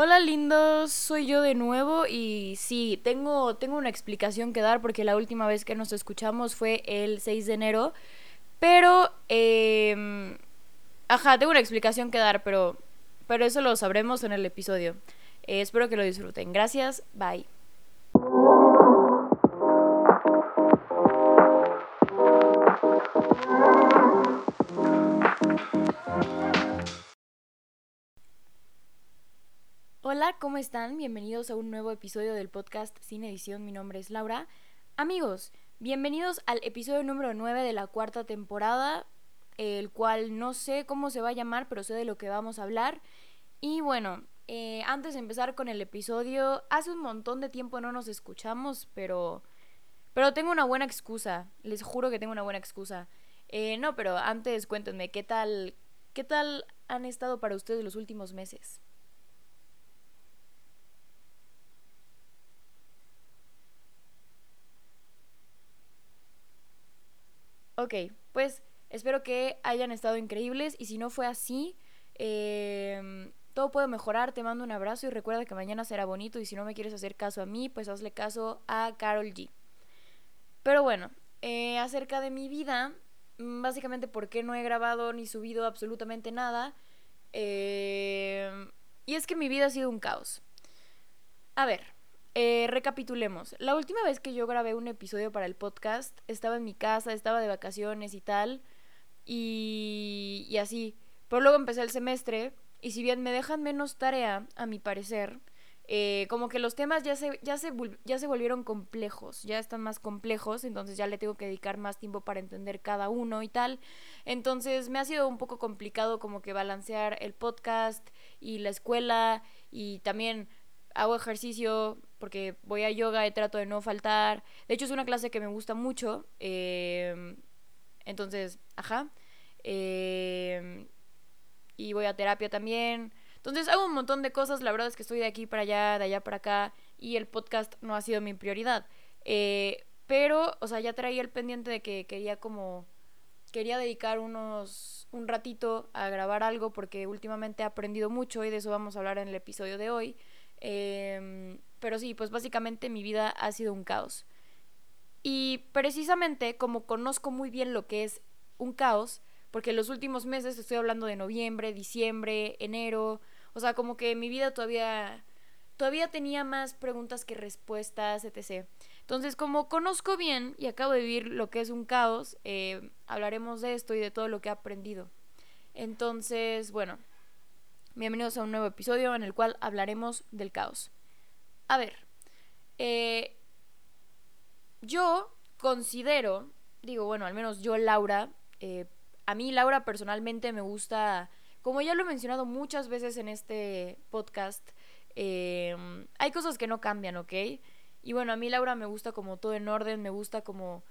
Hola lindos, soy yo de nuevo y sí, tengo, tengo una explicación que dar porque la última vez que nos escuchamos fue el 6 de enero, pero... Eh, ajá, tengo una explicación que dar, pero, pero eso lo sabremos en el episodio. Eh, espero que lo disfruten. Gracias, bye. Hola, ¿cómo están? Bienvenidos a un nuevo episodio del podcast Sin Edición. Mi nombre es Laura. Amigos, bienvenidos al episodio número 9 de la cuarta temporada, el cual no sé cómo se va a llamar, pero sé de lo que vamos a hablar. Y bueno, eh, antes de empezar con el episodio, hace un montón de tiempo no nos escuchamos, pero, pero tengo una buena excusa. Les juro que tengo una buena excusa. Eh, no, pero antes cuéntenme, ¿qué tal, ¿qué tal han estado para ustedes los últimos meses? Ok, pues espero que hayan estado increíbles y si no fue así, em, todo puede mejorar. Te mando un abrazo y recuerda que mañana será bonito y si no me quieres hacer caso a mí, pues hazle caso a Carol G. Pero bueno, eh, acerca de mi vida, mm, básicamente porque no he grabado ni subido absolutamente nada. Em, y es que mi vida ha sido un caos. A ver, eh, recapitulemos. La última vez que yo grabé un episodio para el podcast, estaba en mi casa, estaba de vacaciones y tal. Y, así. Pero luego empecé el semestre y si bien me dejan menos tarea, a mi parecer, eh, como que los temas ya se, ya, se, ya se volvieron complejos, ya están más complejos, entonces ya le tengo que dedicar más tiempo para entender cada uno y tal. Entonces me ha sido un poco complicado como que balancear el podcast y la escuela y también hago ejercicio porque voy a yoga y trato de no faltar. De hecho es una clase que me gusta mucho. Eh, entonces, ajá. Eh, y voy a terapia también. Entonces hago un montón de cosas, la verdad es que estoy de aquí para allá, de allá para acá, y el podcast no ha sido mi prioridad. Eh, pero, o sea, ya traía el pendiente de que quería como, quería dedicar unos, un ratito a grabar algo porque últimamente he aprendido mucho y de eso vamos a hablar en el episodio de hoy. Em, pero sí, pues básicamente mi vida ha sido un caos. Y precisamente como conozco muy bien lo que es un caos, porque los últimos meses estoy hablando de noviembre, diciembre, enero, o sea, como que mi vida todavía todavía tenía más preguntas que respuestas, etc. Entonces, como conozco bien y acabo de vivir lo que es un caos, eh, hablaremos de esto y de todo lo que he aprendido. Entonces, bueno, bienvenidos a un nuevo episodio en el cual hablaremos del caos. A ver, eh, yo considero, digo, bueno, al menos yo, Laura, eh, a mí, Laura, personalmente me gusta, como ya lo he mencionado muchas veces en este podcast, em, hay cosas que no cambian, ¿ok? Y bueno, a mí, Laura, me gusta como todo en orden, me gusta como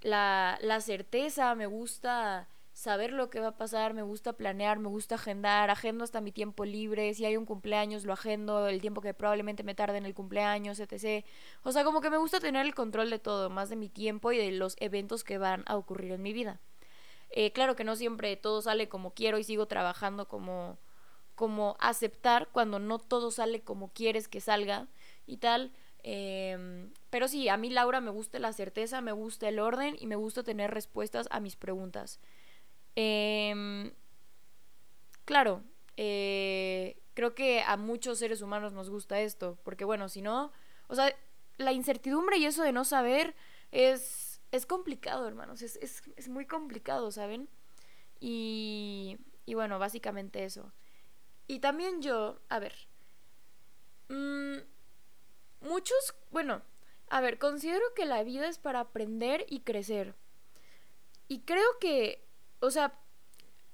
la, la certeza, me gusta saber lo que va a pasar, me gusta planear, me gusta agendar, agendo hasta mi tiempo libre, si hay un cumpleaños lo agendo, el tiempo que probablemente me tarde en el cumpleaños, etc. O sea, como que me gusta tener el control de todo, más de mi tiempo y de los eventos que van a ocurrir en mi vida. Eh, claro que no siempre todo sale como quiero y sigo trabajando como, como aceptar cuando no todo sale como quieres que salga y tal. Em, pero sí, a mí Laura me gusta la certeza, me gusta el orden y me gusta tener respuestas a mis preguntas. Em, claro, eh, creo que a muchos seres humanos nos gusta esto, porque bueno, si no, o sea, la incertidumbre y eso de no saber es es complicado, hermanos, es, es, es muy complicado, ¿saben? Y, y, bueno, básicamente eso. Y también yo, a ver, mmm, muchos, bueno, a ver, considero que la vida es para aprender y crecer. Y creo que, o sea,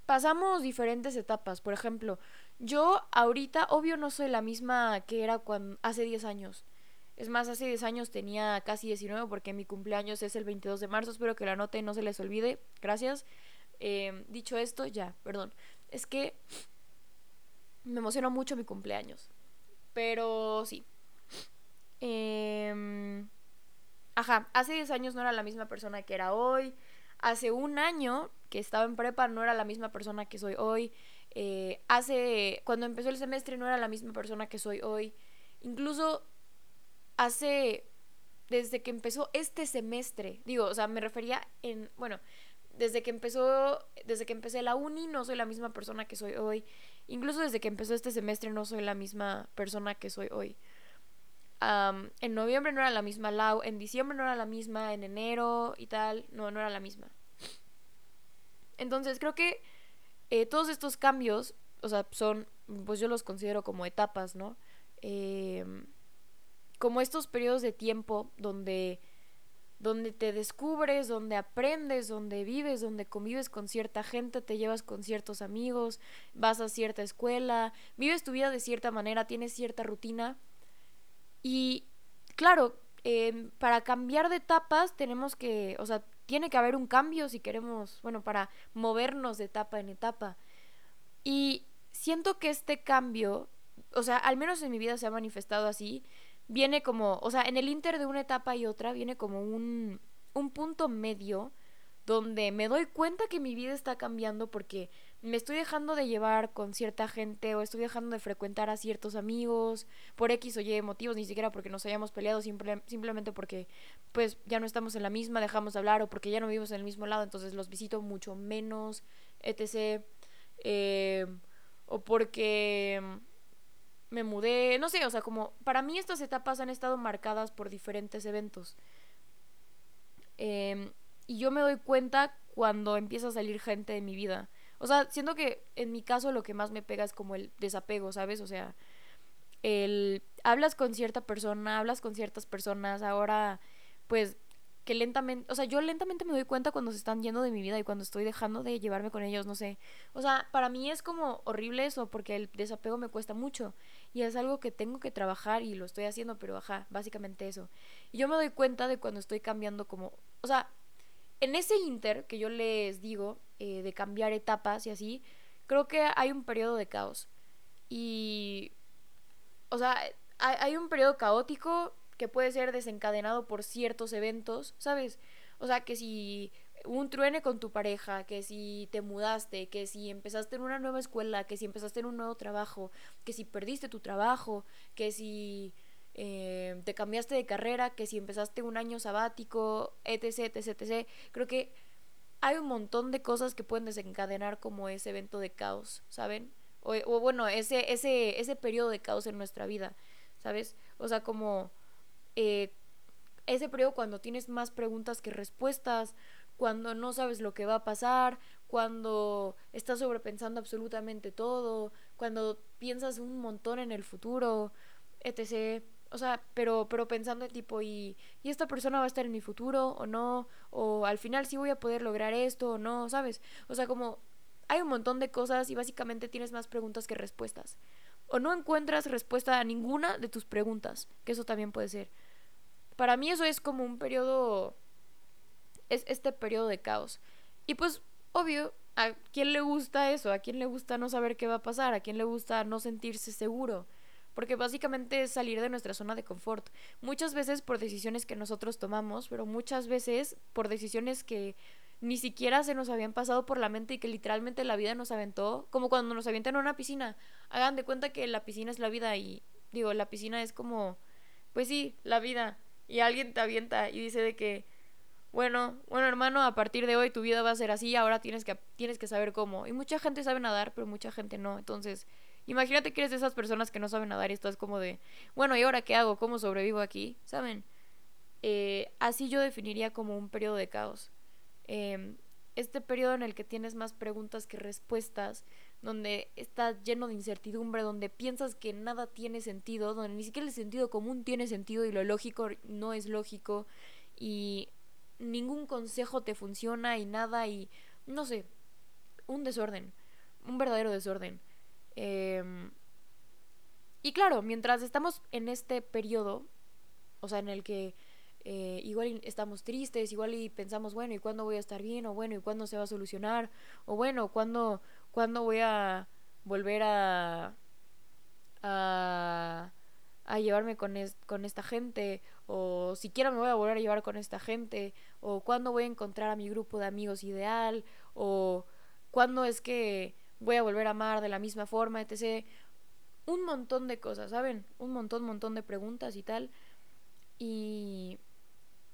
pasamos diferentes etapas. Por ejemplo, yo ahorita, obvio, no soy la misma que era cuando, hace 10 años. Es más, hace 10 años tenía casi 19 porque mi cumpleaños es el 22 de marzo. Espero que la anoten y no se les olvide. Gracias. Em, dicho esto, ya, perdón. Es que me emociona mucho mi cumpleaños. Pero sí. Em, ajá, hace 10 años no era la misma persona que era hoy. Hace un año que estaba en prepa no era la misma persona que soy hoy. Eh, hace, cuando empezó el semestre no era la misma persona que soy hoy. Incluso hace, desde que empezó este semestre, digo, o sea, me refería en, bueno, desde que empezó, desde que empecé la uni no soy la misma persona que soy hoy. Incluso desde que empezó este semestre no soy la misma persona que soy hoy. en noviembre no era la misma Lau, en diciembre no era la misma, en enero y tal, no, no era la misma. Entonces creo que eh, todos estos cambios, o sea, son, pues yo los considero como etapas, ¿no? Em, como estos periodos de tiempo donde donde te descubres, donde aprendes, donde vives, donde convives con cierta gente, te llevas con ciertos amigos, vas a cierta escuela, vives tu vida de cierta manera, tienes cierta rutina. Y claro, em, para cambiar de etapas tenemos que, o sea, tiene que haber un cambio si queremos, bueno, para movernos de etapa en etapa. Y siento que este cambio, o sea, al menos en mi vida se ha manifestado así, viene como, o sea, en el inter de una etapa y otra viene como un, un punto medio donde me doy cuenta que mi vida está cambiando porque me estoy dejando de llevar con cierta gente o estoy dejando de frecuentar a ciertos amigos por X o Y motivos, ni siquiera porque nos hayamos peleado, simplemente porque pues ya no estamos en la misma, dejamos de hablar o porque ya no vivimos en el mismo lado, entonces los visito mucho menos, etc. Eh, o porque me mudé, no sé, o sea, como para mí estas etapas han estado marcadas por diferentes eventos. Em, y yo me doy cuenta cuando empieza a salir gente de mi vida. O sea, siento que en mi caso lo que más me pega es como el desapego, ¿sabes? O sea, el hablas con cierta persona, hablas con ciertas personas, ahora pues que lentamente, o sea, yo lentamente me doy cuenta cuando se están yendo de mi vida y cuando estoy dejando de llevarme con ellos, no sé. O sea, para mí es como horrible eso porque el desapego me cuesta mucho y es algo que tengo que trabajar y lo estoy haciendo, pero ajá, básicamente eso. Y yo me doy cuenta de cuando estoy cambiando como, o sea, en ese inter que yo les digo eh, de cambiar etapas y así, creo que hay un periodo de caos. Y, o sea, hay, un periodo caótico que puede ser desencadenado por ciertos eventos, ¿sabes? O sea, que si un truene con tu pareja, que si te mudaste, que si empezaste en una nueva escuela, que si empezaste en un nuevo trabajo, que si perdiste tu trabajo, que si eh, te cambiaste de carrera, que si empezaste un año sabático, etc, etc, etc. Creo que hay un montón de cosas que pueden desencadenar como ese evento de caos, ¿saben? O, bueno, ese, ese, ese periodo de caos en nuestra vida, ¿sabes? O sea, como eh, ese periodo cuando tienes más preguntas que respuestas, cuando no sabes lo que va a pasar, cuando estás sobrepensando absolutamente todo, cuando piensas un montón en el futuro, etc. O sea, pero, pero pensando en tipo, ¿y, ¿y esta persona va a estar en mi futuro o no? O al final sí voy a poder lograr esto o no, ¿sabes? O sea, como hay un montón de cosas y básicamente tienes más preguntas que respuestas. O no encuentras respuesta a ninguna de tus preguntas, que eso también puede ser. Para mí eso es como un periodo, es este periodo de caos. Y pues, obvio, ¿a quién le gusta eso? ¿A quién le gusta no saber qué va a pasar? ¿A quién le gusta no sentirse seguro? Porque básicamente es salir de nuestra zona de confort. Muchas veces por decisiones que nosotros tomamos, pero muchas veces por decisiones que ni siquiera se nos habían pasado por la mente y que literalmente la vida nos aventó, como cuando nos avientan en una piscina. Hagan de cuenta que la piscina es la vida y digo, la piscina es como, pues sí, la vida y alguien te avienta y dice de que, bueno, bueno hermano, a partir de hoy tu vida va a ser así, ahora tienes que, tienes que saber cómo. Y mucha gente sabe nadar, pero mucha gente no. Entonces, imagínate que eres de esas personas que no saben nadar y estás como de, bueno, ¿y ahora qué hago? ¿Cómo sobrevivo aquí? ¿Saben? Eh, así yo definiría como un periodo de caos. Eh, este periodo en el que tienes más preguntas que respuestas, donde está lleno de incertidumbre, donde piensas que nada tiene sentido, donde ni siquiera el sentido común tiene sentido y lo lógico no es lógico y ningún consejo te funciona y nada y no sé, un desorden, un verdadero desorden. Em, y claro, mientras estamos en este periodo, o sea, en el que eh, igual estamos tristes, igual y pensamos, bueno, ¿y cuándo voy a estar bien? O bueno, ¿y cuándo se va a solucionar? O bueno, ¿cuándo, ¿cuándo voy a volver a, a, a llevarme con, con esta gente? O siquiera me voy a volver a llevar con esta gente? O ¿cuándo voy a encontrar a mi grupo de amigos ideal? O ¿cuándo es que voy a volver a amar de la misma forma, etc. Un montón de cosas, ¿saben? Un montón, montón de preguntas y tal. Y,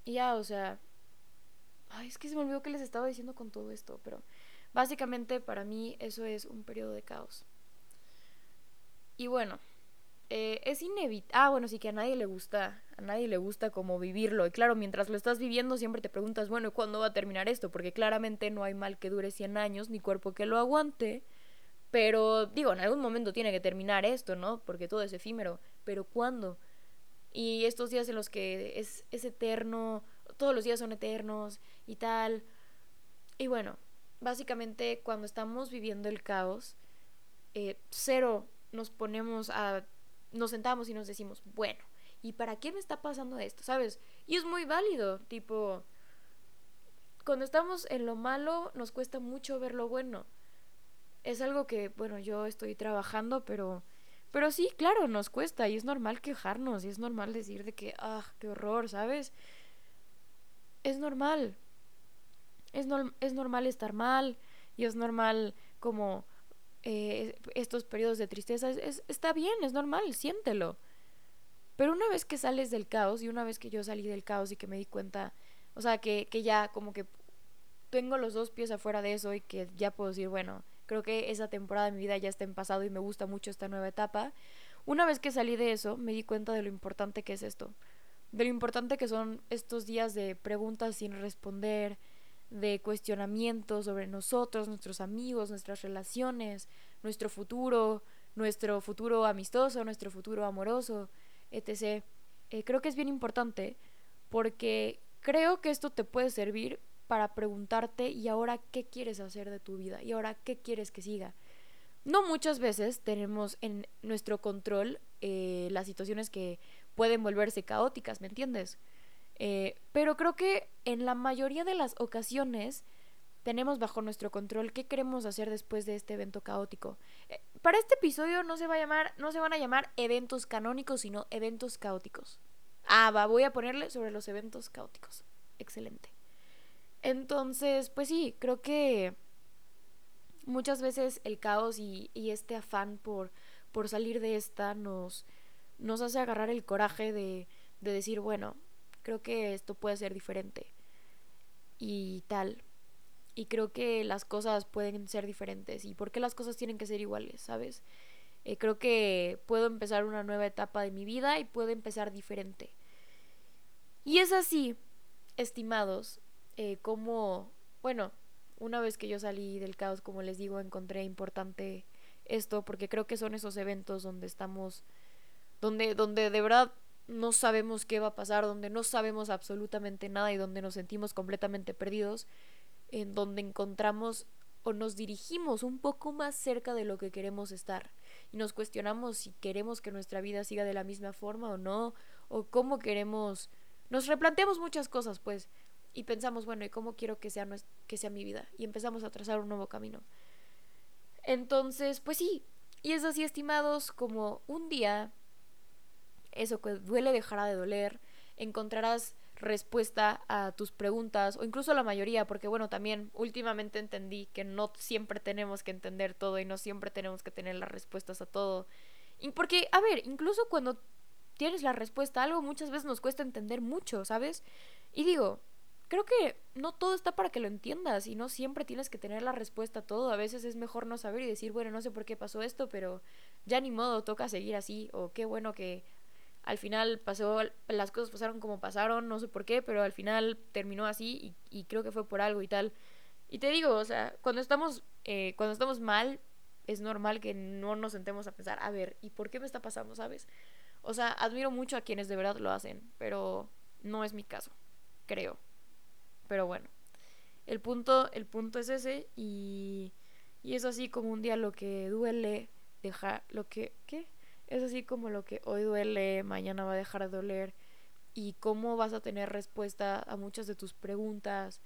y ya, o sea... Ay, es que se me olvidó que les estaba diciendo con todo esto, pero básicamente para mí eso es un periodo de caos. Y bueno, eh, es inevitable. Ah, bueno, sí que a nadie le gusta, a nadie le gusta como vivirlo. Y claro, mientras lo estás viviendo siempre te preguntas, bueno, ¿cuándo va a terminar esto? Porque claramente no hay mal que dure 100 años, ni cuerpo que lo aguante. Pero digo, en algún momento tiene que terminar esto, ¿no? Porque todo es efímero. Pero ¿cuándo? Y estos días en los que es, es eterno, todos los días son eternos y tal. Y bueno, básicamente cuando estamos viviendo el caos, eh, cero nos ponemos a... Nos sentamos y nos decimos, bueno, ¿y para qué me está pasando esto? ¿Sabes? Y es muy válido, tipo... Cuando estamos en lo malo nos cuesta mucho ver lo bueno es algo que, bueno, yo estoy trabajando, pero, pero sí, claro, nos cuesta y es normal quejarnos y es normal decir de que, ah, qué horror, ¿sabes? Es normal. Es, es normal estar mal y es normal como eh, estos periodos de tristeza. Es, está bien, es normal, siéntelo. Pero una vez que sales del caos y una vez que yo salí del caos y que me di cuenta, o sea, que, que ya como que tengo los dos pies afuera de eso y que ya puedo decir, bueno, Creo que esa temporada de mi vida ya está en pasado y me gusta mucho esta nueva etapa. Una vez que salí de eso, me di cuenta de lo importante que es esto. De lo importante que son estos días de preguntas sin responder, de cuestionamientos sobre nosotros, nuestros amigos, nuestras relaciones, nuestro futuro, nuestro futuro amistoso, nuestro futuro amoroso, etc. Eh, creo que es bien importante porque creo que esto te puede servir para preguntarte y ahora qué quieres hacer de tu vida y ahora qué quieres que siga. No muchas veces tenemos en nuestro control eh, las situaciones que pueden volverse caóticas, ¿me entiendes? Eh, pero creo que en la mayoría de las ocasiones tenemos bajo nuestro control qué queremos hacer después de este evento caótico. Eh, para este episodio no se va a llamar, no se van a llamar eventos canónicos, sino eventos caóticos. Ah, va, voy a ponerle sobre los eventos caóticos. Excelente. Entonces, pues sí, creo que muchas veces el caos y, este afán por, por salir de esta nos, nos hace agarrar el coraje de, de decir, bueno, creo que esto puede ser diferente y tal. Y creo que las cosas pueden ser diferentes. ¿Y por qué las cosas tienen que ser iguales? ¿Sabes? Eh, creo que puedo empezar una nueva etapa de mi vida y puedo empezar diferente. Y es así, estimados, eh, como, bueno, una vez que yo salí del caos, como les digo, encontré importante esto, porque creo que son esos eventos donde estamos, donde, donde de verdad no sabemos qué va a pasar, donde no sabemos absolutamente nada y donde nos sentimos completamente perdidos, en donde encontramos o nos dirigimos un poco más cerca de lo que queremos estar y nos cuestionamos si queremos que nuestra vida siga de la misma forma o no, o cómo queremos, nos replanteamos muchas cosas, pues, y pensamos, bueno, ¿y cómo quiero que sea, que sea mi vida? Y empezamos a trazar un nuevo camino. Entonces, pues sí, y es así, estimados, como un día, eso que duele dejará de doler, encontrarás respuesta a tus preguntas, o incluso la mayoría, porque bueno, también últimamente entendí que no siempre tenemos que entender todo y no siempre tenemos que tener las respuestas a todo. Y porque, a ver, incluso cuando tienes la respuesta a algo, muchas veces nos cuesta entender mucho, ¿sabes? Y digo, creo que no todo está para que lo entiendas y no siempre tienes que tener la respuesta a todo. A veces es mejor no saber y decir, bueno, no sé por qué pasó esto, pero ya ni modo, toca seguir así. O qué bueno que al final pasó, las cosas pasaron como pasaron, no sé por qué, pero al final terminó así y, creo que fue por algo y tal. Y te digo, o sea, cuando estamos, eh, cuando estamos mal, es normal que no nos sentemos a pensar, a ver, ¿y por qué me está pasando, sabes? O sea, admiro mucho a quienes de verdad lo hacen, pero no es mi caso, creo. Pero bueno, el punto, el punto es ese y, y es así como un día lo que duele, dejar, lo que, ¿qué? Es así como lo que hoy duele, mañana va a dejar de doler y cómo vas a tener respuesta a muchas de tus preguntas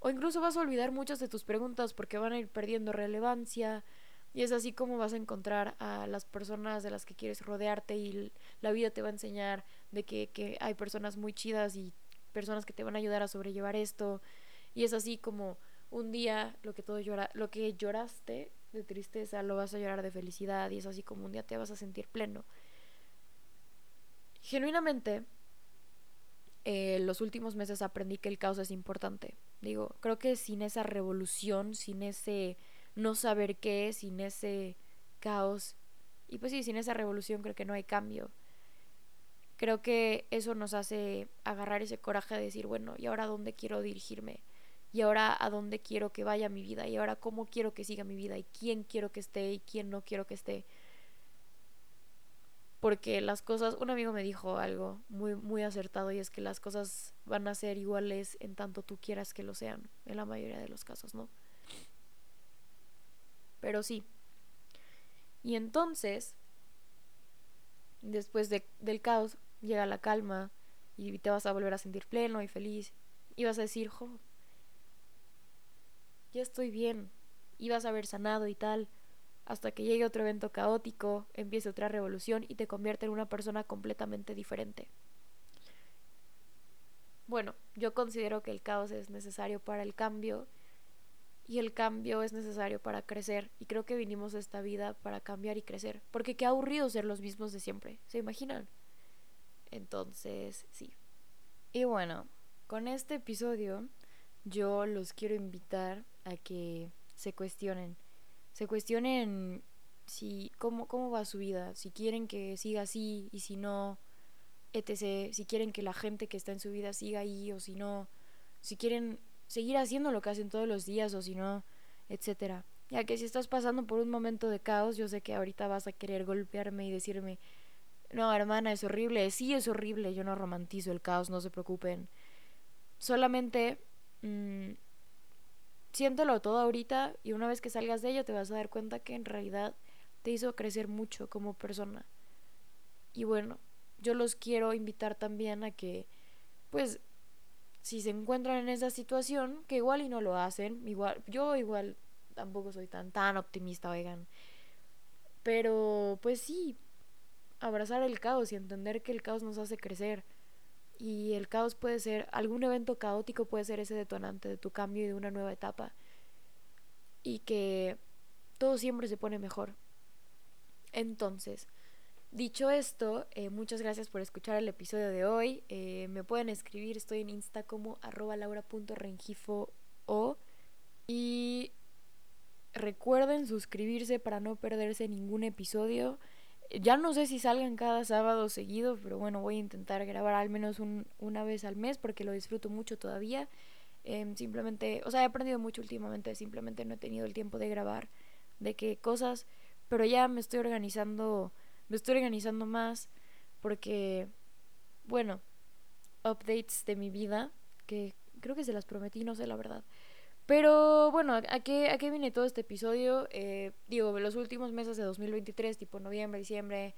o incluso vas a olvidar muchas de tus preguntas porque van a ir perdiendo relevancia y es así como vas a encontrar a las personas de las que quieres rodearte y la vida te va a enseñar de que, que hay personas muy chidas y personas que te van a ayudar a sobrellevar esto. Y es así como un día lo que todo llora, lo que lloraste de tristeza, lo vas a llorar de felicidad y es así como un día te vas a sentir pleno. Genuinamente, eh, los últimos meses aprendí que el caos es importante. Digo, creo que sin esa revolución, sin ese no saber qué, sin ese caos, y pues sí, sin esa revolución creo que no hay cambio. Creo que eso nos hace agarrar ese coraje de decir, bueno, ¿y ahora dónde quiero dirigirme? ¿Y ahora a dónde quiero que vaya mi vida? ¿Y ahora cómo quiero que siga mi vida? ¿Y quién quiero que esté? ¿Y quién no quiero que esté? porque las cosas, un amigo me dijo algo muy, muy acertado y es que las cosas van a ser iguales en tanto tú quieras que lo sean, en la mayoría de los casos, ¿no? Pero sí. Y entonces, después del caos, llega la calma y te vas a volver a sentir pleno y feliz y vas a decir, jo, ya estoy bien, y vas a haber sanado y tal hasta que llegue otro evento caótico, empiece otra revolución y te convierte en una persona completamente diferente. Bueno, yo considero que el caos es necesario para el cambio y el cambio es necesario para crecer y creo que vinimos a esta vida para cambiar y crecer, porque qué aburrido ser los mismos de siempre, ¿se imaginan? Entonces, sí. Y bueno, con este episodio yo los quiero invitar a que se cuestionen se cuestionen si cómo, cómo va su vida, si quieren que siga así y si no, etc., si quieren que la gente que está en su vida siga ahí o si no, si quieren seguir haciendo lo que hacen todos los días o si no, etcétera. Ya que si estás pasando por un momento de caos, yo sé que ahorita vas a querer golpearme y decirme, no, hermana, es horrible. Sí, es horrible. Yo no romantizo el caos, no se preocupen. Solamente mmm, todo ahorita y una vez que salgas de ello te vas a dar cuenta que en realidad te hizo crecer mucho como persona. Y bueno, yo los quiero invitar también a que, pues, si se encuentran en esa situación, que igual y no lo hacen, igual, yo igual tampoco soy tan, tan optimista, oigan. Pero, pues sí, abrazar el caos y entender que el caos nos hace crecer y el caos puede ser, algún evento caótico puede ser ese detonante de tu cambio y de una nueva etapa. Y que todo siempre se pone mejor. Entonces, dicho esto, eh, muchas gracias por escuchar el episodio de hoy. Eh, me pueden escribir, estoy en Insta como arroba laura.rengifo o y recuerden suscribirse para no perderse ningún episodio. Ya no sé si salgan cada sábado seguido, pero bueno, voy a intentar grabar al menos una vez al mes porque lo disfruto mucho todavía. Em, simplemente, o sea, he aprendido mucho últimamente, simplemente no he tenido el tiempo de grabar de qué cosas, pero ya me estoy organizando, me estoy organizando más porque, bueno, updates de mi vida, que creo que se las prometí, no sé la verdad. Pero bueno, ¿a qué, a qué viene todo este episodio? Eh, digo, los últimos meses de 2023, tipo noviembre, diciembre,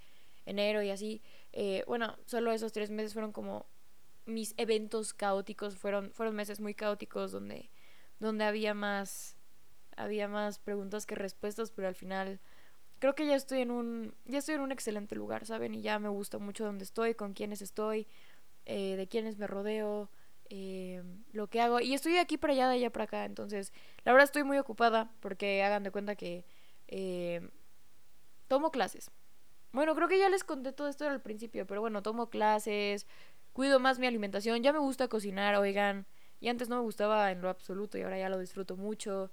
enero y así. Eh, bueno, solo esos tres meses fueron como mis eventos caóticos, fueron, fueron meses muy caóticos donde, donde había más, había más preguntas que respuestas, pero al final creo que ya estoy en un, ya estoy en un excelente lugar, ¿saben? Y ya me gusta mucho donde estoy, con quiénes estoy, eh, de quiénes me rodeo. Eh, lo que hago. Y estoy de aquí para allá, de allá para acá. Entonces, la verdad estoy muy ocupada porque hagan de cuenta que eh, tomo clases. Bueno, creo que ya les conté todo esto al principio, pero bueno, tomo clases, cuido más mi alimentación, ya me gusta cocinar, oigan. Y antes no me gustaba en lo absoluto y ahora ya lo disfruto mucho.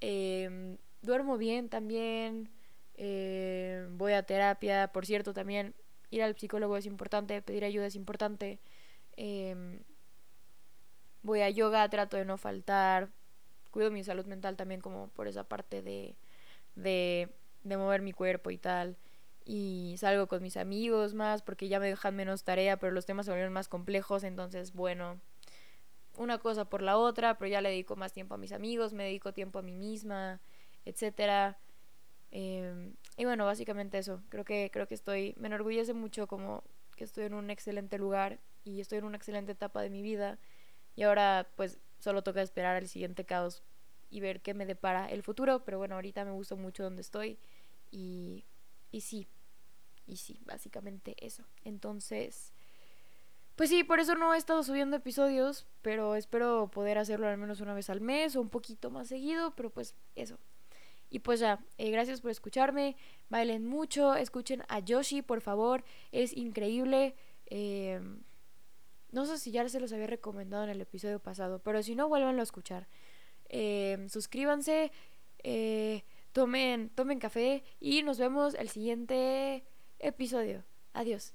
Em, duermo bien también. Em, voy a terapia. Por cierto, también ir al psicólogo es importante, pedir ayuda es importante. Eh, voy a yoga, trato de no faltar, cuido mi salud mental también como por esa parte de, de, de mover mi cuerpo y tal. Y salgo con mis amigos más porque ya me dejan menos tarea, pero los temas se volvieron más complejos, entonces bueno, una cosa por la otra, pero ya le dedico más tiempo a mis amigos, me dedico tiempo a mí misma, etcétera. Em, y bueno, básicamente eso. Creo que, creo que estoy, me enorgullece mucho como que estoy en un excelente lugar y estoy en una excelente etapa de mi vida y ahora pues solo toca esperar al siguiente caos y ver qué me depara el futuro. Pero bueno, ahorita me gusta mucho donde estoy. Y, y sí, y sí, básicamente eso. Entonces, pues sí, por eso no he estado subiendo episodios, pero espero poder hacerlo al menos una vez al mes o un poquito más seguido, pero pues eso. Y pues ya, eh, gracias por escucharme, bailen mucho, escuchen a Yoshi, por favor, es increíble. Em, no sé si ya se los había recomendado en el episodio pasado, pero si no, vuélvanlo a escuchar. Em, suscríbanse, eh, tomen, tomen café y nos vemos el siguiente episodio. Adiós.